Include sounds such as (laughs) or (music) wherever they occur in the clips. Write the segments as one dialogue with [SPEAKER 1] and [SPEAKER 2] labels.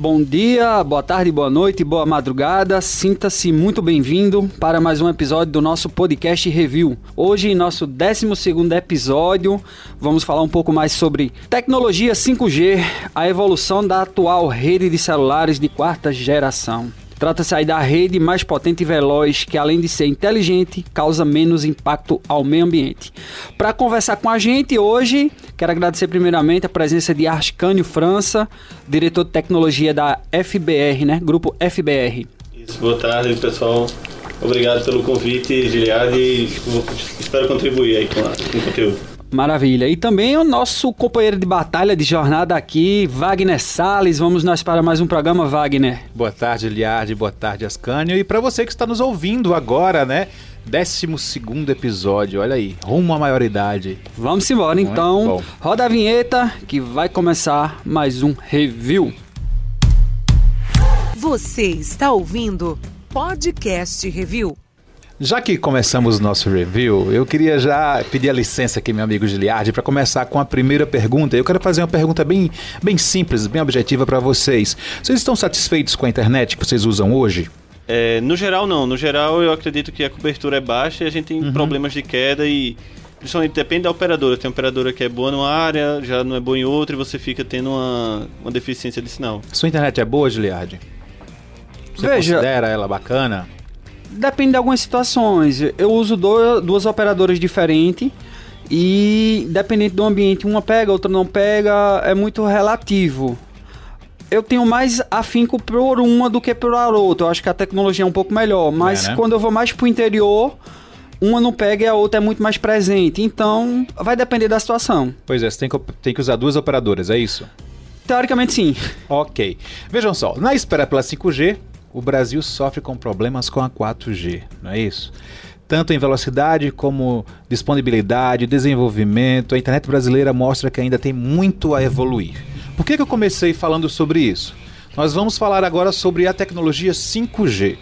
[SPEAKER 1] Bom dia, boa tarde, boa noite, boa madrugada. Sinta-se muito bem-vindo para mais um episódio do nosso podcast review. Hoje, em nosso 12 episódio, vamos falar um pouco mais sobre tecnologia 5G, a evolução da atual rede de celulares de quarta geração. Trata-se aí da rede mais potente e veloz, que além de ser inteligente, causa menos impacto ao meio ambiente. Para conversar com a gente hoje, quero agradecer primeiramente a presença de Arscânio França, diretor de tecnologia da FBR, né? Grupo FBR.
[SPEAKER 2] Isso, boa tarde, pessoal. Obrigado pelo convite, Giliard, espero contribuir aí com, a, com o conteúdo.
[SPEAKER 1] Maravilha. E também o nosso companheiro de batalha de jornada aqui, Wagner Sales. Vamos nós para mais um programa, Wagner.
[SPEAKER 3] Boa tarde, Liard. Boa tarde, Ascânio. E para você que está nos ouvindo agora, né? 12 episódio, olha aí, rumo à maioridade.
[SPEAKER 1] Vamos embora Muito então. Bom. Roda a vinheta que vai começar mais um review.
[SPEAKER 4] Você está ouvindo Podcast Review.
[SPEAKER 3] Já que começamos o nosso review, eu queria já pedir a licença aqui, meu amigo Giliardi, para começar com a primeira pergunta. Eu quero fazer uma pergunta bem, bem simples, bem objetiva para vocês. Vocês estão satisfeitos com a internet que vocês usam hoje?
[SPEAKER 2] É, no geral, não. No geral, eu acredito que a cobertura é baixa e a gente tem uhum. problemas de queda e Principalmente depende da operadora. Tem operadora que é boa numa área, já não é boa em outra e você fica tendo uma, uma deficiência de sinal.
[SPEAKER 3] Sua internet é boa, Giliardi? Você Veja, considera ela bacana?
[SPEAKER 1] Depende de algumas situações. Eu uso duas operadoras diferentes e dependente do ambiente, uma pega, outra não pega, é muito relativo. Eu tenho mais afinco por uma do que por outra. Eu acho que a tecnologia é um pouco melhor, mas é, né? quando eu vou mais pro interior, uma não pega e a outra é muito mais presente. Então, vai depender da situação.
[SPEAKER 3] Pois é, você tem que, tem que usar duas operadoras, é isso?
[SPEAKER 1] Teoricamente, sim.
[SPEAKER 3] Ok. Vejam só, na espera pela 5G, o Brasil sofre com problemas com a 4G, não é isso? Tanto em velocidade como disponibilidade, desenvolvimento, a internet brasileira mostra que ainda tem muito a evoluir. Por que, que eu comecei falando sobre isso? Nós vamos falar agora sobre a tecnologia 5G.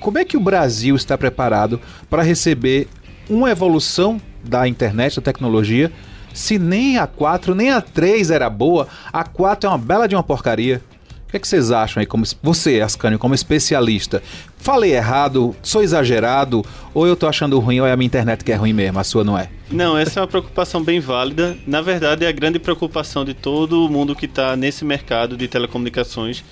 [SPEAKER 3] Como é que o Brasil está preparado para receber uma evolução da internet, da tecnologia, se nem a 4 nem a 3 era boa, a 4 é uma bela de uma porcaria? O que, é que vocês acham aí, como você, Ascânio, como especialista? Falei errado, sou exagerado, ou eu tô achando ruim, ou é a minha internet que é ruim mesmo, a sua não é?
[SPEAKER 2] Não, essa é uma preocupação bem válida. Na verdade, é a grande preocupação de todo mundo que está nesse mercado de telecomunicações.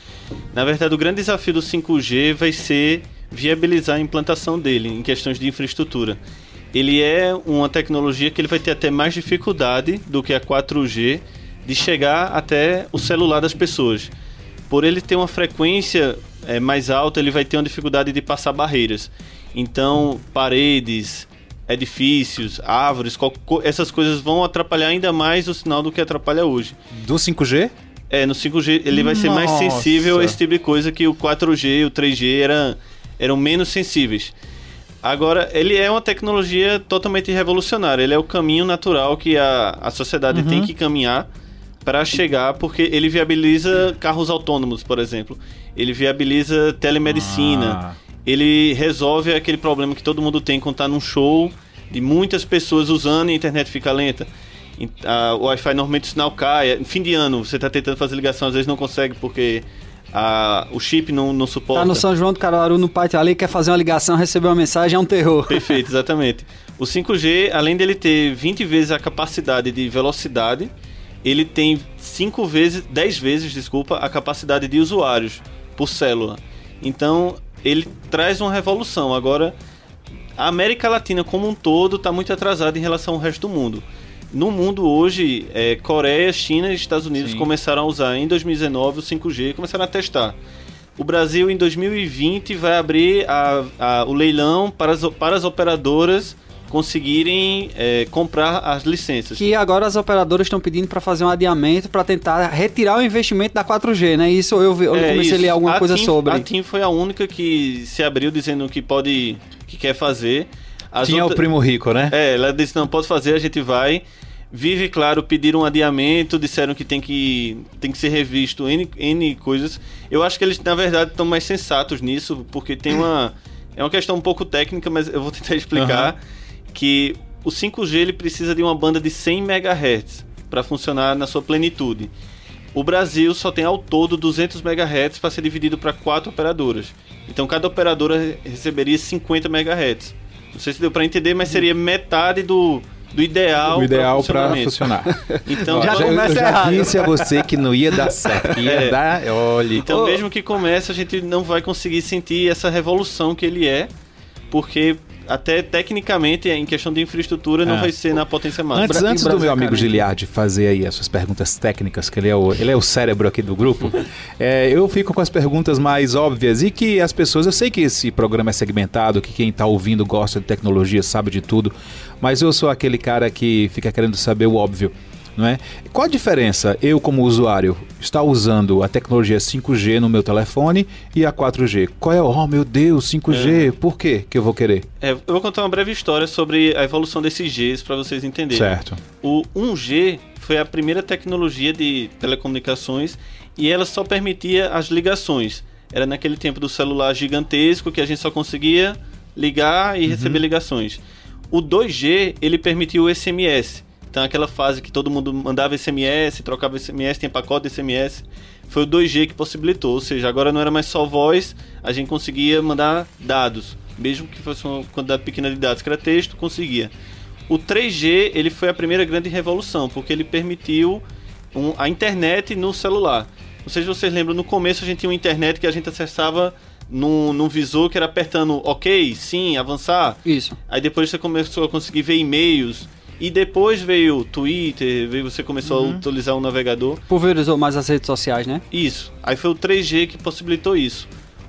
[SPEAKER 2] Na verdade, o grande desafio do 5G vai ser viabilizar a implantação dele em questões de infraestrutura. Ele é uma tecnologia que ele vai ter até mais dificuldade do que a 4G de chegar até o celular das pessoas por ele ter uma frequência é, mais alta, ele vai ter uma dificuldade de passar barreiras. Então, paredes, edifícios, árvores, essas coisas vão atrapalhar ainda mais o sinal do que atrapalha hoje.
[SPEAKER 3] Do 5G?
[SPEAKER 2] É, no 5G ele vai ser mais sensível a esse tipo de coisa que o 4G e o 3G eram, eram menos sensíveis. Agora, ele é uma tecnologia totalmente revolucionária. Ele é o caminho natural que a, a sociedade uhum. tem que caminhar para chegar, porque ele viabiliza carros autônomos, por exemplo. Ele viabiliza telemedicina. Ah. Ele resolve aquele problema que todo mundo tem quando está num show de muitas pessoas usando e a internet fica lenta. o Wi-Fi normalmente o sinal cai. Fim de ano, você está tentando fazer ligação, às vezes não consegue porque a, o chip não, não suporta.
[SPEAKER 1] Tá no São João do Caruaru, no pátio ali, quer fazer uma ligação, receber uma mensagem, é um terror. (laughs)
[SPEAKER 2] Perfeito, exatamente. O 5G, além dele ter 20 vezes a capacidade de velocidade, ele tem 5 vezes, 10 vezes, desculpa, a capacidade de usuários por célula. Então, ele traz uma revolução. Agora, a América Latina como um todo está muito atrasada em relação ao resto do mundo. No mundo hoje, é, Coreia, China e Estados Unidos Sim. começaram a usar em 2019 o 5G, começaram a testar. O Brasil em 2020 vai abrir a, a, o leilão para as, para as operadoras conseguirem é, comprar as licenças.
[SPEAKER 1] Que agora as operadoras estão pedindo para fazer um adiamento para tentar retirar o investimento da 4G, né? Isso eu, eu é, comecei isso. a ler alguma a coisa
[SPEAKER 2] TIM,
[SPEAKER 1] sobre.
[SPEAKER 2] A TIM foi a única que se abriu dizendo que pode, que quer fazer.
[SPEAKER 3] As Tinha outra... o primo rico, né?
[SPEAKER 2] É, ela disse não pode fazer, a gente vai. Vive, claro, pediram um adiamento, disseram que tem que, tem que ser revisto N, N coisas. Eu acho que eles, na verdade, estão mais sensatos nisso, porque tem uma. É uma questão um pouco técnica, mas eu vou tentar (laughs) explicar. Uhum que o 5G ele precisa de uma banda de 100 MHz para funcionar na sua plenitude. O Brasil só tem ao todo 200 MHz para ser dividido para quatro operadoras. Então cada operadora receberia 50 MHz. Não sei se deu para entender, mas seria metade do, do ideal,
[SPEAKER 3] ideal para funcionar. (laughs)
[SPEAKER 2] Então,
[SPEAKER 3] já eu, eu já disse a você que não ia dar certo. Ia é. dar, olha.
[SPEAKER 2] Então, oh. mesmo que comece, a gente não vai conseguir sentir essa revolução que ele é, porque até tecnicamente, em questão de infraestrutura, não é. vai ser na potência máxima.
[SPEAKER 3] Antes, antes do meu amigo Giliardi fazer aí as suas perguntas técnicas, que ele é o, ele é o cérebro aqui do grupo, (laughs) é, eu fico com as perguntas mais óbvias e que as pessoas, eu sei que esse programa é segmentado, que quem está ouvindo gosta de tecnologia, sabe de tudo, mas eu sou aquele cara que fica querendo saber o óbvio não é? Qual a diferença, eu como usuário, estar usando a tecnologia 5G no meu telefone e a 4G? Qual é o, oh meu Deus, 5G, é. por quê que eu vou querer?
[SPEAKER 2] É, eu vou contar uma breve história sobre a evolução desses Gs para vocês entenderem.
[SPEAKER 3] Certo.
[SPEAKER 2] O 1G foi a primeira tecnologia de telecomunicações e ela só permitia as ligações. Era naquele tempo do celular gigantesco que a gente só conseguia ligar e uhum. receber ligações. O 2G, ele permitiu o SMS. Então aquela fase que todo mundo mandava SMS, trocava SMS, tinha pacote de SMS, foi o 2G que possibilitou, ou seja, agora não era mais só voz, a gente conseguia mandar dados, mesmo que fosse uma quantidade pequena de dados, que era texto, conseguia. O 3G, ele foi a primeira grande revolução, porque ele permitiu um, a internet no celular. Não sei se vocês lembram, no começo a gente tinha uma internet que a gente acessava num, num visor que era apertando OK, sim, avançar.
[SPEAKER 1] Isso.
[SPEAKER 2] Aí depois você começou a conseguir ver e-mails, e depois veio o Twitter, veio, você começou uhum. a utilizar o navegador.
[SPEAKER 1] Pulverizou mais as redes sociais, né?
[SPEAKER 2] Isso. Aí foi o 3G que possibilitou isso.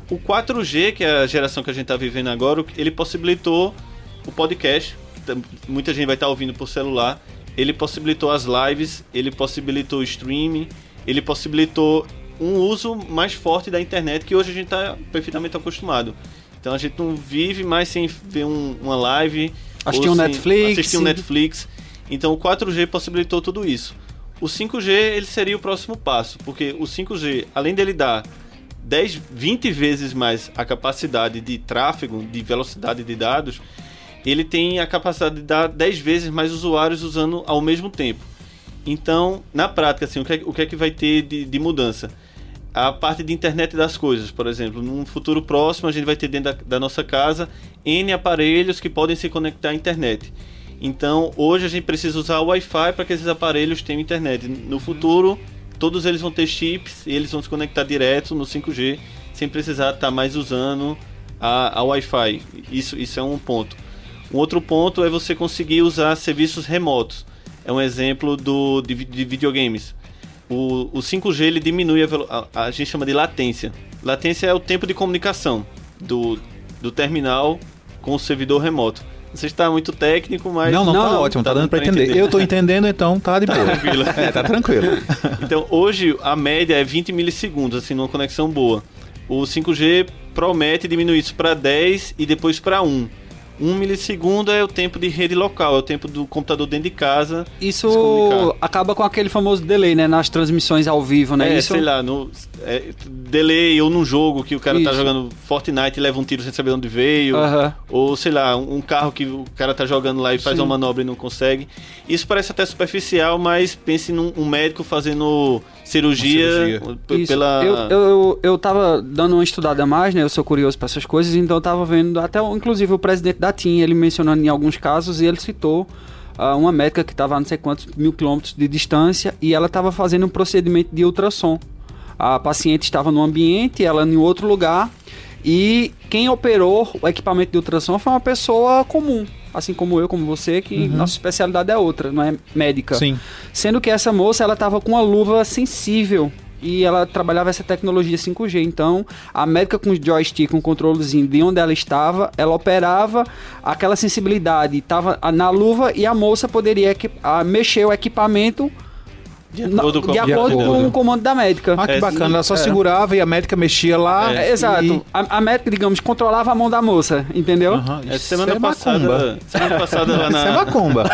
[SPEAKER 2] O 4G, que é a geração que a gente está vivendo agora, ele possibilitou o podcast. Muita gente vai estar tá ouvindo por celular. Ele possibilitou as lives, ele possibilitou o streaming, ele possibilitou um uso mais forte da internet que hoje a gente está perfeitamente acostumado. Então a gente não vive mais sem ver um, uma live
[SPEAKER 1] Assistir um Netflix.
[SPEAKER 2] Assistir um Netflix. Então o 4G possibilitou tudo isso. O 5G ele seria o próximo passo, porque o 5G, além dele dar 10, 20 vezes mais a capacidade de tráfego, de velocidade de dados, ele tem a capacidade de dar 10 vezes mais usuários usando ao mesmo tempo. Então, na prática, assim, o, que é, o que, é que vai ter de, de mudança? A parte de internet das coisas, por exemplo. Num futuro próximo, a gente vai ter dentro da, da, nossa casa N aparelhos que podem se conectar à internet. Então, hoje a gente precisa usar o Wi-Fi para que esses aparelhos tenham internet. No futuro, todos eles vão ter chips e eles vão se conectar direto no 5G, sem precisar estar tá mais usando a, a Wi-Fi. Isso, isso é um ponto. Um outro ponto é você conseguir usar serviços remotos. É um exemplo do, de, de videogames o, o 5G ele diminui a, a, a, gente chama de latência. Latência é o tempo de comunicação do, do terminal com o servidor remoto. Não sei se está muito técnico, mas.
[SPEAKER 3] Não, não, não tá ótimo, tá, tá dando para entender. entender. Eu estou entendendo, então tá de tá boa. Tranquilo. (laughs) é, tá tranquilo. (laughs)
[SPEAKER 2] Então, hoje a média é 20 milissegundos, assim, numa conexão boa. O 5G promete diminuir isso para 10 e depois para 1. Um milissegundo é o tempo de rede local, é o tempo do computador dentro de casa.
[SPEAKER 1] Isso acaba com aquele famoso delay, né? Nas transmissões ao vivo, né?
[SPEAKER 2] É,
[SPEAKER 1] Isso...
[SPEAKER 2] sei lá, no é, delay ou num jogo que o cara tá Isso. tá jogando Fortnite e leva um tiro sem saber onde veio. Uh -huh. Ou, sei lá, um carro que o cara tá jogando lá e faz Sim. uma manobra e não consegue. Isso parece até superficial, mas pense num um médico fazendo cirurgia, cirurgia. pela.
[SPEAKER 1] Eu, eu, eu tava dando uma estudada mais, né? Eu sou curioso para essas coisas, então eu tava vendo até, inclusive, o presidente da TIM, ele mencionando em alguns casos, e ele citou uh, uma médica que estava a não sei quantos mil quilômetros de distância e ela estava fazendo um procedimento de ultrassom. A paciente estava no ambiente, ela em outro lugar, e quem operou o equipamento de ultrassom foi uma pessoa comum, assim como eu, como você, que uhum. nossa especialidade é outra, não é médica.
[SPEAKER 3] Sim.
[SPEAKER 1] Sendo que essa moça, ela estava com uma luva sensível e ela trabalhava essa tecnologia 5G. Então, a médica com joystick, com controlezinho de onde ela estava, ela operava aquela sensibilidade, estava na luva e a moça poderia mexer o equipamento de acordo, com, de acordo com o comando da médica.
[SPEAKER 3] Ah, que é, bacana. Ela só é. segurava e a médica mexia lá.
[SPEAKER 1] É. Exato. E... A, a, médica, digamos, controlava a mão da moça, entendeu?
[SPEAKER 2] Uhum. É, semana é passada. Semana passada lá na.
[SPEAKER 3] Isso é macumba.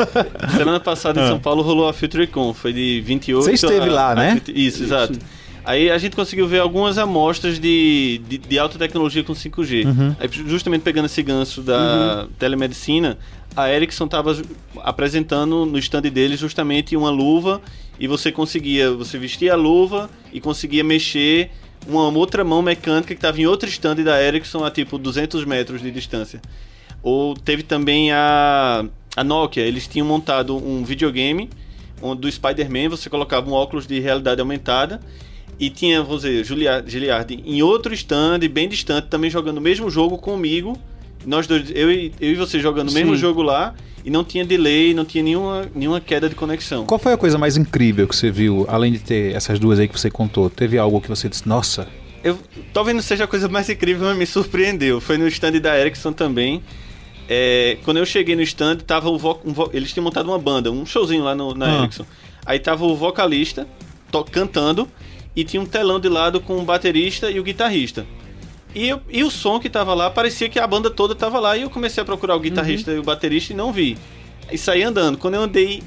[SPEAKER 3] (laughs)
[SPEAKER 2] semana passada em São Paulo rolou a FutureCon. Foi de 28
[SPEAKER 3] Você esteve a, lá, né?
[SPEAKER 2] A, isso, exato. Aí a gente conseguiu ver algumas amostras de, de, de alta tecnologia com 5G. Uhum. Aí, justamente pegando esse gancho da uhum. telemedicina, a Ericsson estava apresentando no stand deles justamente uma luva e você conseguia, você vestia a luva e conseguia mexer uma outra mão mecânica que estava em outro stand da Ericsson a tipo 200 metros de distância. Ou teve também a, a Nokia, eles tinham montado um videogame do Spider-Man, você colocava um óculos de realidade aumentada e tinha, vamos dizer, Giliardi em outro stand, bem distante, também jogando o mesmo jogo comigo. Nós dois, eu e, eu e você jogando o mesmo jogo lá e não tinha delay, não tinha nenhuma, nenhuma queda de conexão.
[SPEAKER 3] Qual foi a coisa mais incrível que você viu, além de ter essas duas aí que você contou? Teve algo que você disse, nossa.
[SPEAKER 2] Eu, talvez não seja a coisa mais incrível, mas me surpreendeu. Foi no stand da Ericsson também. É, quando eu cheguei no stand, tava o vo, um vo, eles tinham montado uma banda, um showzinho lá no, na ah. Ericsson. Aí tava o vocalista to, cantando e tinha um telão de lado com o baterista e o guitarrista. E, eu, e o som que tava lá, parecia que a banda toda tava lá. E eu comecei a procurar o guitarrista uhum. e o baterista e não vi. E saí andando. Quando eu andei,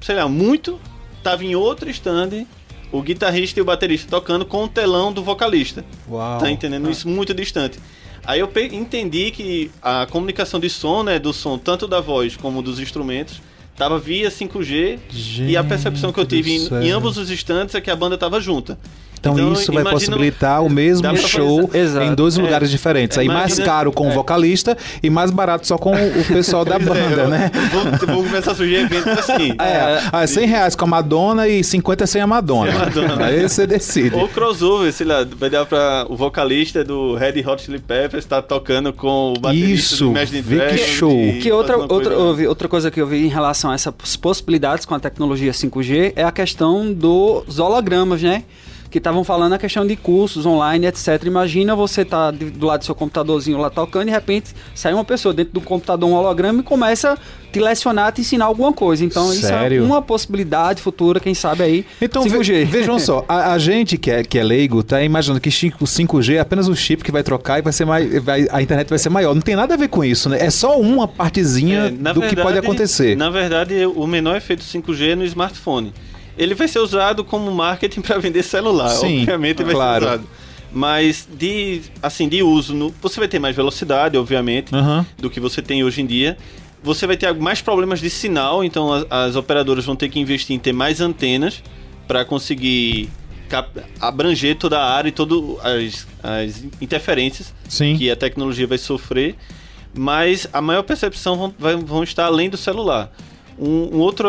[SPEAKER 2] sei lá, muito, tava em outro stand o guitarrista e o baterista tocando com o telão do vocalista. Uau. Tá entendendo? Ah. Isso muito distante. Aí eu entendi que a comunicação de som, né, do som tanto da voz como dos instrumentos, tava via 5G Gente e a percepção que eu tive em, em, ambos os instantes é que a banda tava junta.
[SPEAKER 3] Então, então isso vai possibilitar o mesmo show em dois é. lugares diferentes. Aí mais caro com o é. vocalista e mais barato só com o (laughs) pessoal da é, banda, né?
[SPEAKER 2] Vamos começar a surgir eventos assim.
[SPEAKER 3] É, ah, 100 reais com a Madonna e 50 sem a Madonna. Sem a Madonna. Aí você decide.
[SPEAKER 2] Ou crossover, sei lá, vai dar pra o vocalista do Red Hot Chili Peppers estar tá tocando com o baterista
[SPEAKER 3] Isso, do Imagine vê que show.
[SPEAKER 1] Que outra, outra, ouvi, outra coisa que eu vi em relação a essas possibilidades com a tecnologia 5G é a questão dos hologramas, né? Que estavam falando a questão de cursos online, etc. Imagina você tá do lado do seu computadorzinho lá tocando e de repente sai uma pessoa dentro do computador, um holograma e começa a te lecionar, te ensinar alguma coisa. Então Sério? isso é uma possibilidade futura, quem sabe aí,
[SPEAKER 3] então, 5G. (laughs) vejam só, a, a, gente que é, que é leigo tá imaginando que 5G é apenas o chip que vai trocar e vai ser mais, vai, a internet vai ser maior. Não tem nada a ver com isso, né? É só uma partezinha é, do verdade, que pode acontecer.
[SPEAKER 2] Na verdade, o menor efeito 5G é no smartphone ele vai ser usado como marketing para vender celular. Sim, obviamente vai claro. ser usado. Mas de assim, de uso, no, você vai ter mais velocidade, obviamente, uhum. do que você tem hoje em dia. Você vai ter mais problemas de sinal, então as, as operadoras vão ter que investir em ter mais antenas para conseguir abranger toda a área e todas as, as interferências Sim. que a tecnologia vai sofrer. Mas a maior percepção vão, vai, vão estar além do celular. Um, um outro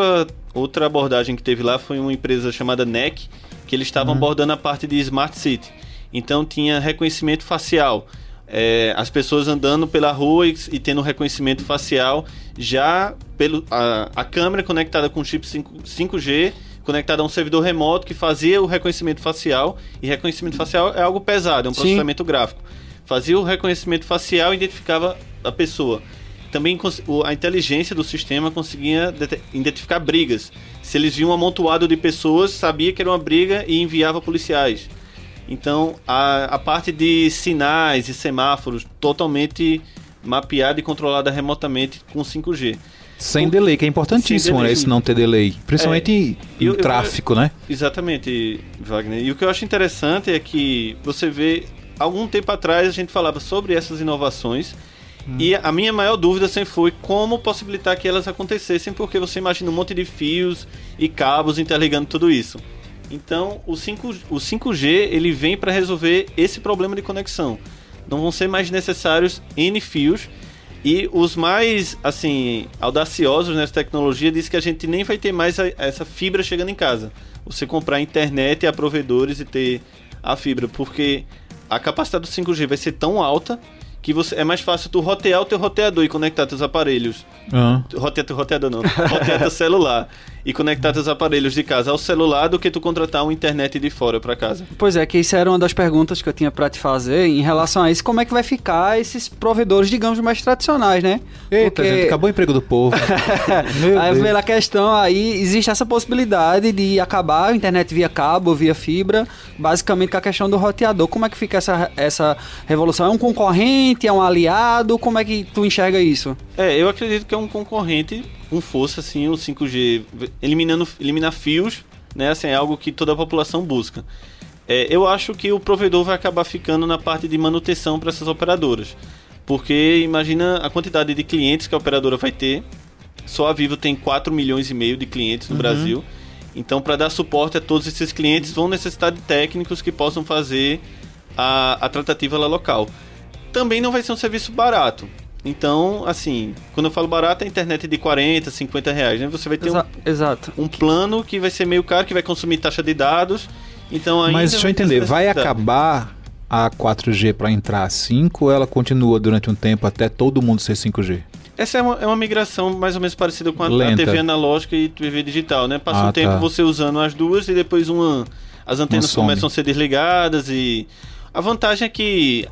[SPEAKER 2] Outra abordagem que teve lá foi uma empresa chamada NEC, que eles estavam uhum. abordando a parte de Smart City. Então tinha reconhecimento facial. É, as pessoas andando pela rua e, e, tendo reconhecimento facial já pelo a, a câmera conectada com chip 5, 5G conectada a um servidor remoto que fazia o reconhecimento facial e reconhecimento facial é algo pesado, é um Sim. processamento gráfico. Fazia o reconhecimento facial e identificava a pessoa também a inteligência do sistema conseguia identificar brigas. Se eles viam um amontoado de pessoas, sabia que era uma briga e enviava policiais. Então, a, a parte de sinais e semáforos totalmente mapeada e controlada remotamente com 5G.
[SPEAKER 3] Sem o, delay, que é importantíssimo, né? Esse não ter delay. Principalmente é, em tráfico, eu, né?
[SPEAKER 2] Exatamente, Wagner. E o que eu acho interessante é que você vê, algum tempo atrás a gente falava sobre essas inovações Hum. E a minha maior dúvida sempre foi como possibilitar que elas acontecessem, porque você imagina um monte de fios e cabos interligando tudo isso. Então, o, 5, o 5G ele vem para resolver esse problema de conexão. Não vão ser mais necessários N fios. E os mais, assim, audaciosos nessa tecnologia diz que a gente nem vai ter mais a, essa fibra chegando em casa. Você comprar internet a provedores e ter a fibra, porque a capacidade do 5G vai ser tão alta que você, é mais fácil tu rotear o teu roteador e conectar teus aparelhos. Uhum. Rotear teu roteador não, rotear teu celular (laughs) e conectar teus aparelhos de casa ao celular do que tu contratar uma internet de fora para casa.
[SPEAKER 1] Pois é, que isso era uma das perguntas que eu tinha para te fazer em relação a isso, como é que vai ficar esses provedores, digamos, mais tradicionais, né?
[SPEAKER 3] Eita, Porque... gente, acabou o emprego do povo. (laughs)
[SPEAKER 1] aí, pela questão aí, existe essa possibilidade de acabar a internet via cabo, via fibra, basicamente com a questão do roteador. Como é que fica essa, essa revolução? É um concorrente, é um aliado? Como é que tu enxerga isso?
[SPEAKER 2] É, eu acredito que é um concorrente com força, assim, o 5G, eliminando eliminar fios, né? Assim, é algo que toda a população busca. É, eu acho que o provedor vai acabar ficando na parte de manutenção para essas operadoras. Porque imagina a quantidade de clientes que a operadora vai ter. Só a Vivo tem 4 milhões e meio de clientes no uhum. Brasil. Então, para dar suporte a todos esses clientes, vão necessitar de técnicos que possam fazer a, a tratativa lá local. Também não vai ser um serviço barato. Então, assim, quando eu falo barato, é internet de 40, 50 reais, né? Você vai ter
[SPEAKER 1] Exa um, exato.
[SPEAKER 2] um plano que vai ser meio caro, que vai consumir taxa de dados. Então, ainda
[SPEAKER 3] Mas deixa eu entender, vai acabar a 4G para entrar a 5 ou ela continua durante um tempo até todo mundo ser 5G?
[SPEAKER 2] Essa é uma, é uma migração mais ou menos parecida com a, a TV analógica e TV digital, né? Passa ah, um tempo tá. você usando as duas e depois uma, as antenas começam a ser desligadas e a vantagem é que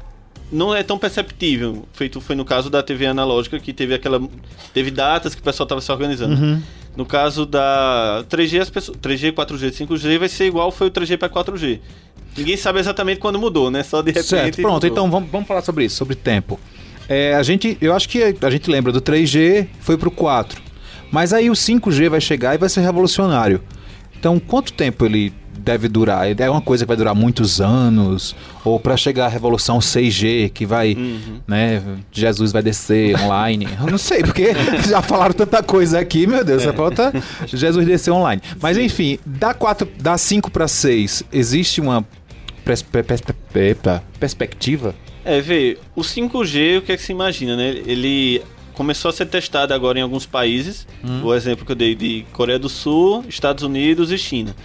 [SPEAKER 2] não é tão perceptível, feito foi no caso da TV analógica que teve aquela teve datas que o pessoal estava se organizando. Uhum. No caso da 3G, as pessoas, 3G, 4G, 5G vai ser igual foi o 3G para 4G. Ninguém sabe exatamente quando mudou, né? Só de repente.
[SPEAKER 3] Certo, pronto. Mudou. Então vamos, vamos falar sobre isso, sobre tempo. É, a gente, eu acho que a gente lembra do 3G, foi pro 4. Mas aí o 5G vai chegar e vai ser revolucionário. Então, quanto tempo ele deve durar? É uma coisa que vai durar muitos anos? Ou para chegar à revolução 6G, que vai, uhum. né, Jesus vai descer online? Eu não sei, porque (laughs) já falaram tanta coisa aqui, meu Deus, é. falta Jesus descer online. Mas Sim. enfim, da 4, da 5 para 6, existe uma pers pers pers perspectiva?
[SPEAKER 2] É, vê, o 5G, o que é que se imagina, né? Ele começou a ser testado agora em alguns países. Hum. O exemplo que eu dei de Coreia do Sul, Estados Unidos e China.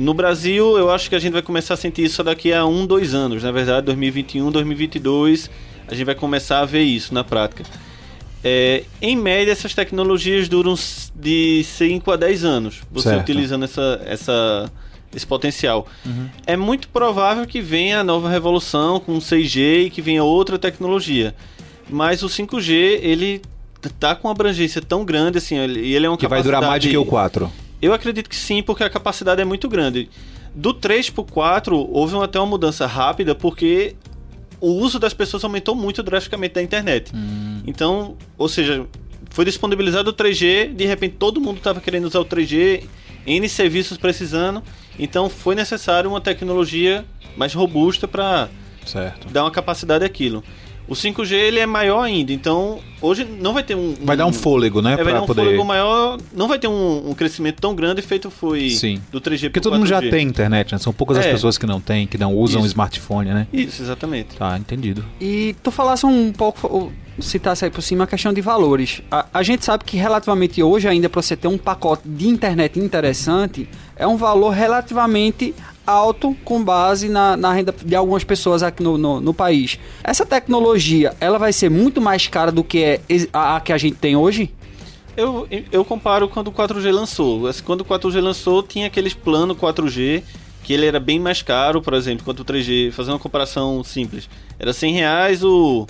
[SPEAKER 2] No Brasil, eu acho que a gente vai começar a sentir isso daqui a um, dois anos. Na verdade, 2021, 2022, a gente vai começar a ver isso na prática. É, em média, essas tecnologias duram de 5 a 10 anos, você certo. utilizando essa, essa, esse potencial. Uhum. É muito provável que venha a nova revolução com 6G e que venha outra tecnologia. Mas o 5G, ele tá com uma abrangência tão grande assim, ele, ele é um
[SPEAKER 3] que vai durar mais do que o 4.
[SPEAKER 2] Eu acredito que sim, porque a capacidade é muito grande. Do 3 para o 4, houve até uma mudança rápida, porque o uso das pessoas aumentou muito drasticamente da internet. Hum. Então, ou seja, foi disponibilizado o 3G, de repente todo mundo estava querendo usar o 3G, N serviços precisando, então foi necessário uma tecnologia mais robusta para dar uma capacidade àquilo. O 5G ele é maior ainda, então hoje não vai ter um.
[SPEAKER 3] Vai dar um fôlego, né?
[SPEAKER 2] É, vai dar um poder... fôlego maior. Não vai ter um, um, crescimento tão grande feito foi
[SPEAKER 3] Sim. do 3G Porque todo mundo já tem internet, né? São poucas é. as pessoas que não têm, que não usam o smartphone, né?
[SPEAKER 2] Isso, exatamente.
[SPEAKER 3] Tá, entendido.
[SPEAKER 1] E tu falasse um pouco, citasse aí por cima a questão de valores. A, a gente sabe que relativamente hoje, ainda para você ter um pacote de internet interessante, é um valor relativamente alto com base na, na renda de algumas pessoas aqui no, no, no, país. Essa tecnologia, ela vai ser muito mais cara do que é a, a que a gente tem hoje?
[SPEAKER 2] Eu, eu comparo quando o 4G lançou. Quando o 4G lançou, tinha aqueles plano 4G que ele era bem mais caro, por exemplo, quanto o 3G. Fazer uma comparação simples. Era 100 reais, o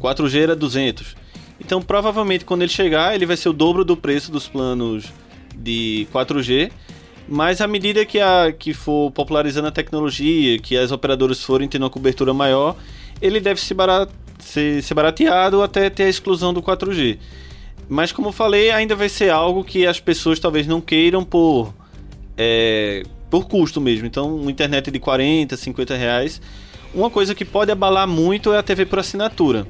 [SPEAKER 2] 4G era 200. Então, provavelmente, quando ele chegar, ele vai ser o dobro do preço dos planos de 4G mas à medida que, a, que for popularizando a tecnologia, que as operadoras forem tendo uma cobertura maior, ele deve se barat, ser, ser barateado até ter a exclusão do 4G. Mas como eu falei, ainda vai ser algo que as pessoas talvez não queiram por, é, por custo mesmo. Então, uma internet de 40, 50 reais. Uma coisa que pode abalar muito é a TV por assinatura.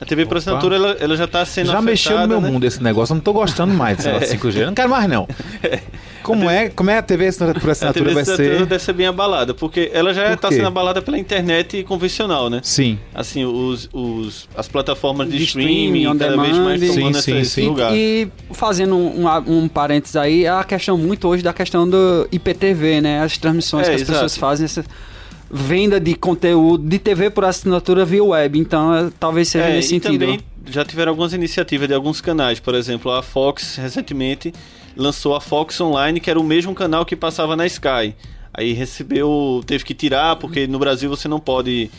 [SPEAKER 2] A TV por assinatura ela, ela já está sendo
[SPEAKER 3] Já
[SPEAKER 2] afetada,
[SPEAKER 3] mexeu no meu
[SPEAKER 2] né?
[SPEAKER 3] mundo esse negócio, eu não estou gostando mais desse é. 5G. Não quero mais não. (laughs) Como é, como é a TV por assinatura a TV
[SPEAKER 2] vai
[SPEAKER 3] ser?
[SPEAKER 2] deve ser bem abalada, porque ela já está sendo abalada pela internet convencional, né?
[SPEAKER 3] Sim.
[SPEAKER 2] Assim, os, os, as plataformas de, de streaming, streaming cada vez mais tomando sim, esse, sim. lugar.
[SPEAKER 1] E, e fazendo um, um, parênteses aí, é a questão muito hoje da questão do IPTV, né? As transmissões é, que as exato. pessoas fazem, essa venda de conteúdo de TV por assinatura via web. Então, é, talvez seja é, nesse sentido.
[SPEAKER 2] Também já tiveram algumas iniciativas de alguns canais, por exemplo, a Fox recentemente lançou a Fox Online, que era o mesmo canal que passava na Sky. Aí recebeu, teve que tirar, porque no Brasil você não pode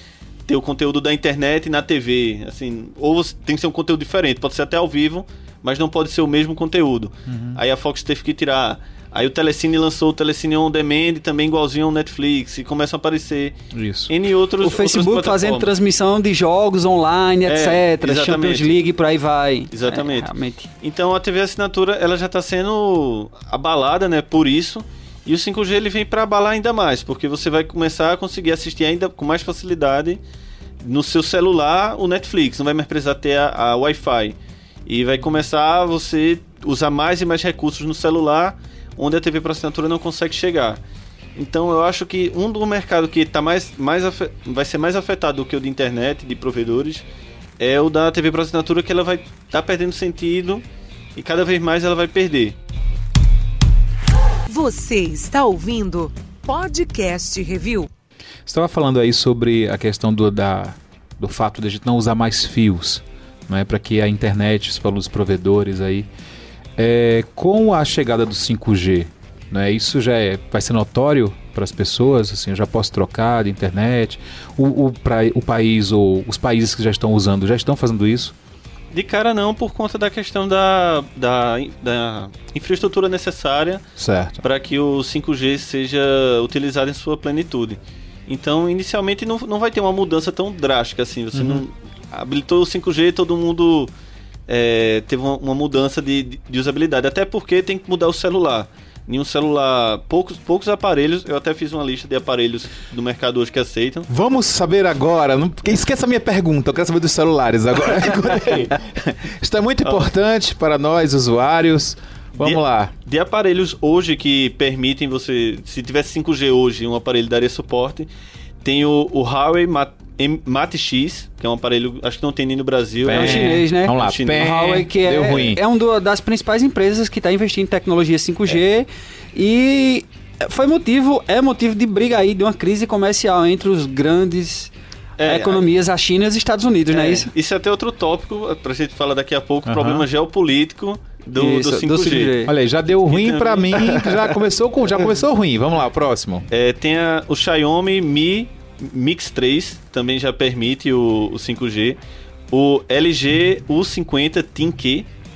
[SPEAKER 2] ter o conteúdo da internet na TV. Assim, ou tem que ser um conteúdo diferente, pode ser até ao vivo, mas não pode ser o mesmo conteúdo. Uhum. Aí a Fox teve que tirar. Aí o Telecine lançou o Telecine On Demand, também igualzinho ao Netflix, e começam a aparecer
[SPEAKER 3] Isso.
[SPEAKER 2] N outros
[SPEAKER 1] O Facebook fazendo transmissão de jogos online, é, etc. Exatamente. Champions League, por aí vai.
[SPEAKER 2] Exatamente. É, então a TV assinatura ela já está sendo abalada, né, por isso. E o 5G ele vem para abalar ainda mais, porque você vai começar a conseguir assistir ainda com mais facilidade no seu celular o Netflix, não vai mais precisar ter a, a Wi-Fi. E vai começar a você usar mais e mais recursos no celular, onde a TV por assinatura não consegue chegar. Então eu acho que um do mercado que tá mais, mais vai ser mais afetado do que o de internet, de provedores, é o da TV por assinatura, que ela vai estar tá perdendo sentido e cada vez mais ela vai perder.
[SPEAKER 4] Você está ouvindo Podcast Review.
[SPEAKER 3] Estava falando aí sobre a questão do, da, do fato de a gente não usar mais fios, não é para que a internet, você falou dos provedores aí, é, com a chegada do 5G, né, isso já é, vai ser notório para as pessoas, assim, eu já posso trocar de internet, o, o, pra, o país ou os países que já estão usando já estão fazendo isso?
[SPEAKER 2] De cara não, por conta da questão da, da, da infraestrutura necessária para que o 5G seja utilizado em sua plenitude. Então, inicialmente não, não vai ter uma mudança tão drástica assim. Você uhum. não habilitou o 5G, todo mundo é, teve uma, uma mudança de, de, de, usabilidade. Até porque tem que mudar o celular. Em um celular, poucos, poucos aparelhos, eu até fiz uma lista de aparelhos do mercado hoje que aceitam.
[SPEAKER 3] Vamos saber agora, não, esqueça a minha pergunta, eu quero saber dos celulares agora. (laughs) Isso é muito importante para nós, usuários. Vamos
[SPEAKER 2] de,
[SPEAKER 3] lá.
[SPEAKER 2] De aparelhos hoje que permitem você. Se tivesse 5G hoje, um aparelho daria suporte. Tem o, o Huawei Mate X, que é um aparelho, acho que não tem nem no Brasil.
[SPEAKER 1] É, um chinês, né?
[SPEAKER 3] Vamos lá,
[SPEAKER 1] chinês. Huawei, que é, é uma das principais empresas que está investindo em tecnologia 5G é. e foi motivo, é motivo de briga aí, de uma crise comercial entre os grandes é, economias, a China e os Estados Unidos, é, não é isso?
[SPEAKER 2] Isso é até outro tópico, pra gente falar daqui a pouco, uhum. problema geopolítico do, Isso, do 5G. Do 5G.
[SPEAKER 3] Olha aí, já deu ruim para mim, já começou com, já começou ruim. Vamos lá, próximo.
[SPEAKER 2] É, tem a, o Xiaomi Mi Mix 3, também já permite o, o 5G. O LG U50 Tin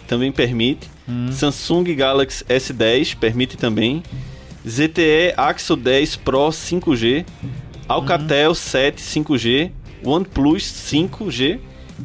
[SPEAKER 2] também permite. Hum. Samsung Galaxy S10 permite também. ZTE Axo 10 Pro 5G. Alcatel hum. 7 5G. OnePlus 5G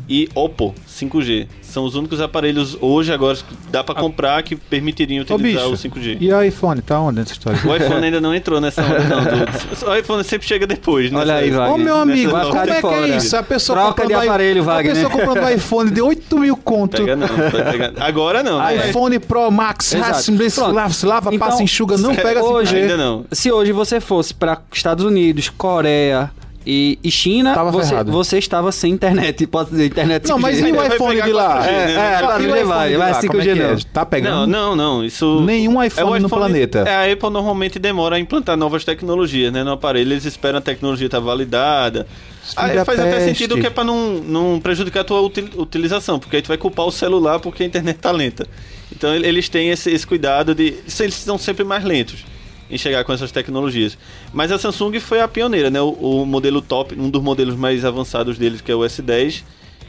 [SPEAKER 2] e Oppo 5G. São os únicos aparelhos hoje, agora, que dá para comprar que permitiriam utilizar
[SPEAKER 3] Ô,
[SPEAKER 2] o 5G.
[SPEAKER 3] E o iPhone, tá onde nessa história?
[SPEAKER 2] O iPhone ainda não entrou nessa onda, não. (laughs) Do... O iPhone sempre chega depois,
[SPEAKER 1] né? Olha aí, Wagner.
[SPEAKER 3] Ô, meu amigo, como é que é isso? A pessoa
[SPEAKER 1] Troca comprando de aparelho,
[SPEAKER 3] I... Wagner. A pessoa comprando um (laughs) iPhone de 8 mil conto.
[SPEAKER 2] Pega não, pega... Agora não.
[SPEAKER 3] Né? iPhone Pro Max, lava, lava então, passa, enxuga, não pega (laughs)
[SPEAKER 1] hoje, ainda não. Se hoje você fosse para Estados Unidos, Coreia, e, e China, você, você, estava sem internet. (laughs) Pode dizer, internet
[SPEAKER 3] Não, mas e o iPhone de lá?
[SPEAKER 1] 4G, é, né? é, 4G vai, vai 5G é não.
[SPEAKER 3] Tá pegando?
[SPEAKER 2] Não, não, não. Isso...
[SPEAKER 3] Nenhum iPhone, é iPhone no planeta.
[SPEAKER 2] É, a Apple normalmente demora a implantar novas tecnologias, né? No aparelho, eles esperam a tecnologia estar tá validada. Aí faz até sentido que é para não, não prejudicar a tua utilização, porque aí tu vai culpar o celular porque a internet tá lenta. Então eles têm esse, esse cuidado de. Eles são sempre mais lentos em chegar com essas tecnologias. Mas a Samsung foi a pioneira, né? O, o modelo top, um dos modelos mais avançados deles, que é o S10,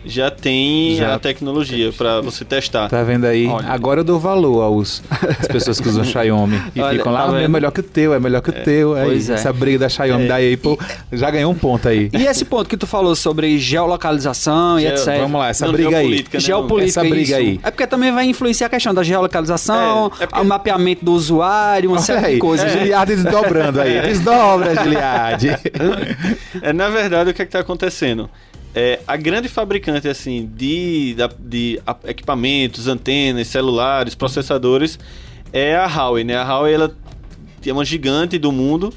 [SPEAKER 2] já tem já. a tecnologia para você testar.
[SPEAKER 3] Tá vendo aí? Olha. Agora eu dou valor aos as pessoas que usam Xiaomi e Olha, ficam lá, tá é melhor que o teu, é melhor que o é, teu. Aí, é. Essa briga da Xiaomi é. da Apple e, já ganhou um ponto aí.
[SPEAKER 1] E esse ponto que tu falou sobre geolocalização Ge e etc.
[SPEAKER 3] Vamos lá, essa Não, briga aí. Né,
[SPEAKER 1] geopolítica, essa briga isso. aí. É porque também vai influenciar a questão da geolocalização, é, é porque... o mapeamento do usuário, uma série de coisas.
[SPEAKER 3] É. Desdobrando aí. (laughs) Desdobra, Giliard.
[SPEAKER 2] é, na verdade, o que é está acontecendo? É, a grande fabricante assim de, de, equipamentos, antenas, celulares, processadores é a Huawei, né? A Huawei ela é uma gigante do mundo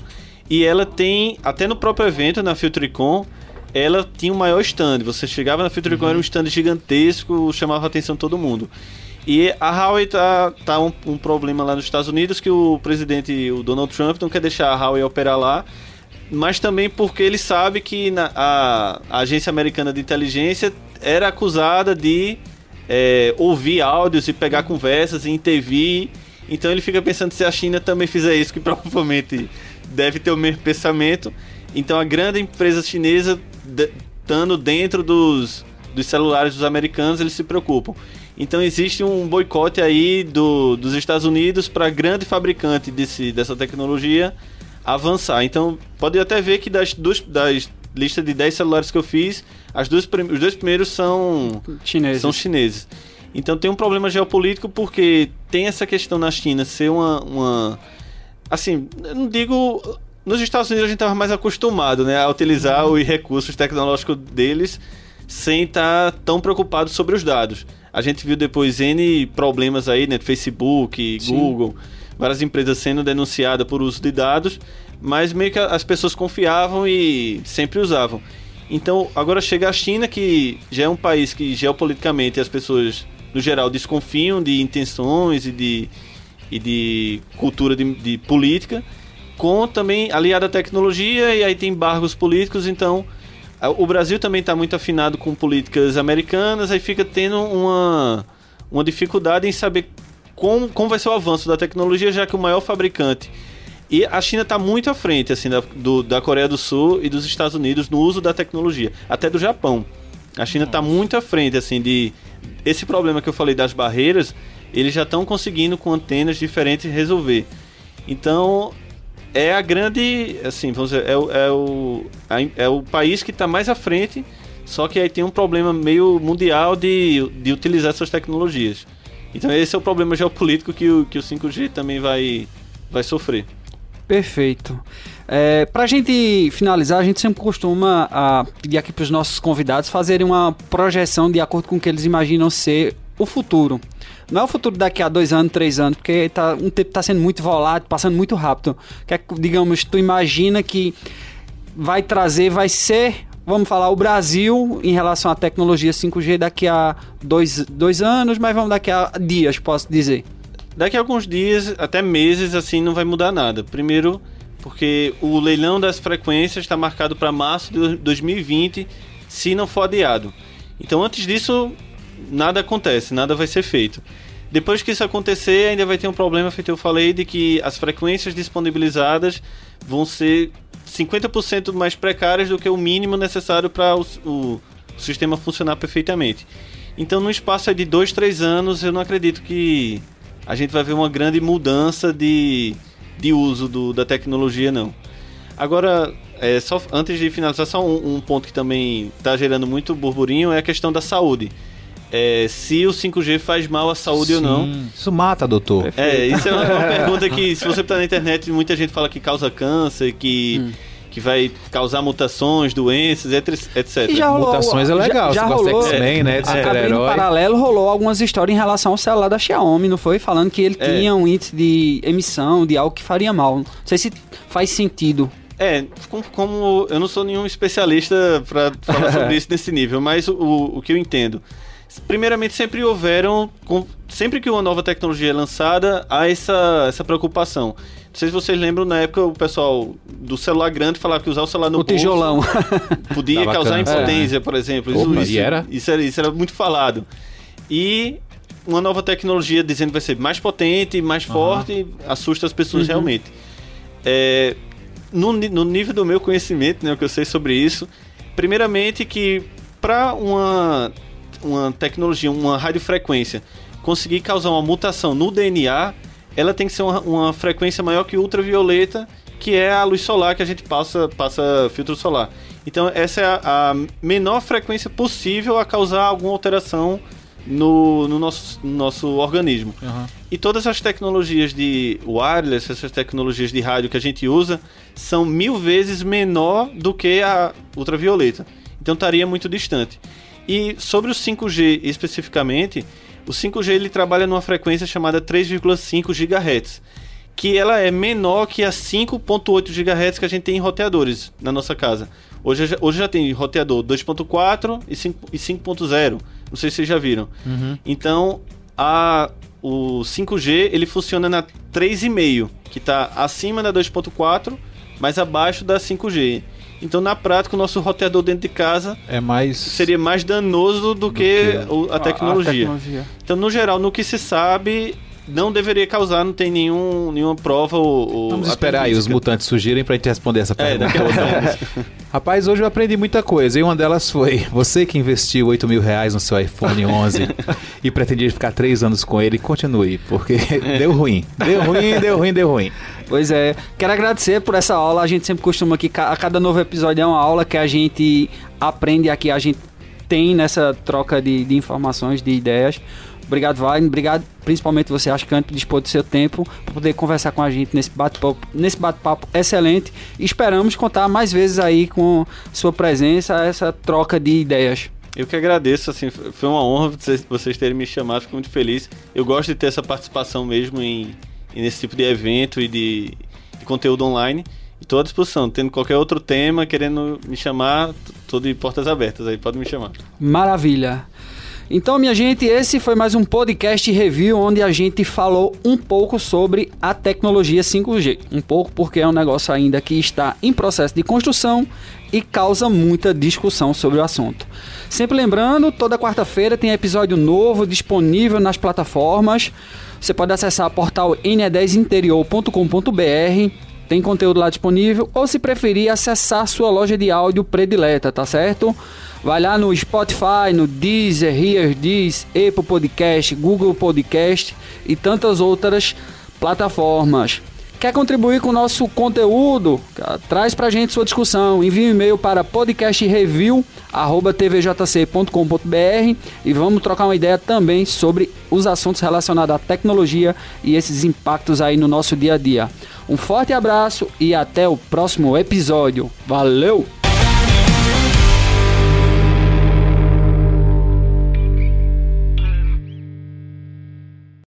[SPEAKER 2] e ela tem até no próprio evento na Filtricon ela tinha o um maior stand. Você chegava na Filtricon uhum. era um stand gigantesco, chamava a atenção de todo mundo. E a Huawei tá, tá um, um problema lá nos Estados Unidos que o presidente, o Donald Trump, não quer deixar a Huawei operar lá mas também porque ele sabe que na, a, a, agência americana de inteligência era acusada de é, ouvir áudios e pegar conversas e intervir. Então ele fica pensando se a China também fizer isso, que (laughs) provavelmente deve ter o mesmo pensamento. Então a grande empresa chinesa, estando dentro dos, dos celulares dos americanos, eles se preocupam. Então existe um boicote aí do, dos Estados Unidos para grande fabricante desse, dessa tecnologia avançar. Então, pode até ver que das, duas, das listas de 10 celulares que eu fiz, as duas, os dois primeiros são chineses. são chineses. Então tem um problema geopolítico porque tem essa questão na China ser uma, uma assim, eu não digo nos Estados Unidos a gente estava mais acostumado, né, a utilizar os recursos tecnológicos deles sem estar tá tão preocupado sobre os dados. A gente viu depois N problemas aí, né, Facebook, Sim. Google, várias empresas sendo denunciadas por uso de dados, mas meio que as pessoas confiavam e sempre usavam. Então, agora chega a China, que já é um país que geopoliticamente as pessoas, no geral, desconfiam de intenções e de, e de cultura de, de política com também aliada à tecnologia e aí tem embargos políticos, então o Brasil também está muito afinado com políticas americanas, aí fica tendo uma, uma dificuldade em saber como, como vai ser o avanço da tecnologia, já que o maior fabricante. E a China está muito à frente assim, da, do, da Coreia do Sul e dos Estados Unidos no uso da tecnologia, até do Japão. A China está muito à frente assim de esse problema que eu falei das barreiras, eles já estão conseguindo com antenas diferentes resolver. Então é a grande, assim, vamos dizer, é, o, é o, é o país que está mais à frente, só que aí tem um problema meio mundial de, de utilizar essas tecnologias. Então esse é o problema geopolítico que o, que o 5G também vai, vai sofrer.
[SPEAKER 1] Perfeito. É, para a gente finalizar, a gente sempre costuma a, pedir aqui para os nossos convidados fazerem uma projeção de acordo com o que eles imaginam ser o futuro. Não é o futuro daqui a dois anos, três anos, porque tá, um tempo está sendo muito volátil, passando muito rápido. Que é, digamos, tu imagina que vai trazer, vai ser, vamos falar, o Brasil em relação à tecnologia 5G daqui a dois, dois anos, mas vamos daqui a dias, posso dizer.
[SPEAKER 2] Daqui a alguns dias, até meses, assim, não vai mudar nada. Primeiro, porque o leilão das frequências está marcado para março de 2020, se não for adiado. Então, antes disso, nada acontece, nada vai ser feito. Depois que isso acontecer, ainda vai ter um problema, feito eu falei, de que as frequências disponibilizadas vão ser 50% mais precárias do que o mínimo necessário para o, o, sistema funcionar perfeitamente. Então, no espaço de 2, 3 anos, eu não acredito que a gente vai ver uma grande mudança de, de uso do, da tecnologia, não. Agora, é, só antes de finalizar, só um, um ponto que também está gerando muito burburinho é a questão da saúde é, se o 5G faz mal à saúde Sim, ou não.
[SPEAKER 3] Isso mata, doutor.
[SPEAKER 2] É, isso é uma, uma (laughs) pergunta que, se você está na internet, muita gente fala que causa câncer, que. Hum. Que vai causar mutações, doenças, etc.
[SPEAKER 3] Rolou, Mutações é legal, já, já rolou, X-Men, né? De
[SPEAKER 1] super-herói. paralelo rolou algumas histórias em relação ao celular da Xiaomi, não foi? Falando que ele é. tinha um índice de emissão de algo que faria mal. Não sei se faz sentido.
[SPEAKER 2] É, como, eu não sou nenhum especialista para falar (laughs) sobre isso nesse nível, mas o, o que eu entendo primeiramente sempre houveram, sempre que uma nova tecnologia é lançada, há essa, essa preocupação. Não sei se vocês lembram, na época o pessoal do celular grande falava que usar o celular no
[SPEAKER 1] o bolso tijolão. (laughs)
[SPEAKER 2] podia tá causar impotência, é. por exemplo. Opa,
[SPEAKER 3] isso, era?
[SPEAKER 2] Isso, era? isso era muito falado. E uma nova tecnologia dizendo que vai ser mais potente, mais uhum. forte, assusta as pessoas uhum. realmente. É, no, no nível do meu conhecimento, né, o que eu sei sobre isso, primeiramente que para uma uma tecnologia, uma radiofrequência, conseguir causar uma mutação no DNA, ela tem que ser uma, uma frequência maior que ultravioleta, que é a luz solar que a gente passa, passa filtro solar. Então essa é a, a menor frequência possível a causar alguma alteração no, no nosso, no nosso organismo. Uhum. E todas as tecnologias de wireless, essas tecnologias de rádio que a gente usa, são mil vezes menor do que a ultravioleta. Então estaria muito distante. E sobre o 5G especificamente, o 5G ele trabalha numa frequência chamada 3,5 GHz, que ela é menor que a 5.8 GHz que a gente tem em roteadores na nossa casa. Hoje, hoje já tem roteador 2.4 e 5.0. Não sei se vocês já viram. Uhum. Então, a, o 5G ele funciona na 3,5, que está acima da 2.4, mas abaixo da 5G. Então, na prática, o nosso roteador dentro de casa
[SPEAKER 3] é mais
[SPEAKER 2] seria mais danoso do, do que, que... A, tecnologia. a, tecnologia. Então, no geral, no que se sabe, não deveria causar, não tem nenhum, nenhuma prova ou,
[SPEAKER 3] Vamos esperar aí os mutantes surgirem pra gente responder essa é, pergunta. É, (laughs) Rapaz, hoje eu aprendi muita coisa e uma delas foi você que investiu 8 mil reais no seu iPhone 11 (laughs) e pretendia ficar 3 anos com ele, continue, porque deu ruim. Deu ruim, deu ruim, deu ruim.
[SPEAKER 1] Pois é, quero agradecer por essa aula. A gente sempre costuma que a cada novo episódio é uma aula que a gente aprende aqui, a gente tem nessa troca de, de informações, de ideias. Obrigado, Wagner. Obrigado, principalmente você, antes dispor do seu tempo para poder conversar com a gente nesse bate-papo nesse bate-papo excelente. E esperamos contar mais vezes aí com sua presença, essa troca de ideias.
[SPEAKER 2] Eu que agradeço, assim, foi uma honra vocês terem me chamado, fico muito feliz. Eu gosto de ter essa participação mesmo em, nesse tipo de evento e de, de conteúdo online. Estou à disposição, tendo qualquer outro tema, querendo me chamar, estou de portas abertas aí, pode me chamar.
[SPEAKER 1] Maravilha. Então, minha gente, esse foi mais um podcast review onde a gente falou um pouco sobre a tecnologia 5G. Um pouco porque é um negócio ainda que está em processo de construção e causa muita discussão sobre o assunto. Sempre lembrando, toda quarta-feira tem episódio novo disponível nas plataformas. Você pode acessar o portal ne10interior.com.br tem conteúdo lá disponível, ou se preferir, acessar sua loja de áudio predileta, tá certo? Vai lá no Spotify, no Deezer, Here Deez, Apple Podcast, Google Podcast e tantas outras plataformas. Quer contribuir com o nosso conteúdo? Traz pra gente sua discussão. Envie um e-mail para podcastreview.tvjc.com.br e vamos trocar uma ideia também sobre os assuntos relacionados à tecnologia e esses impactos aí no nosso dia a dia. Um forte abraço e até o próximo episódio. Valeu!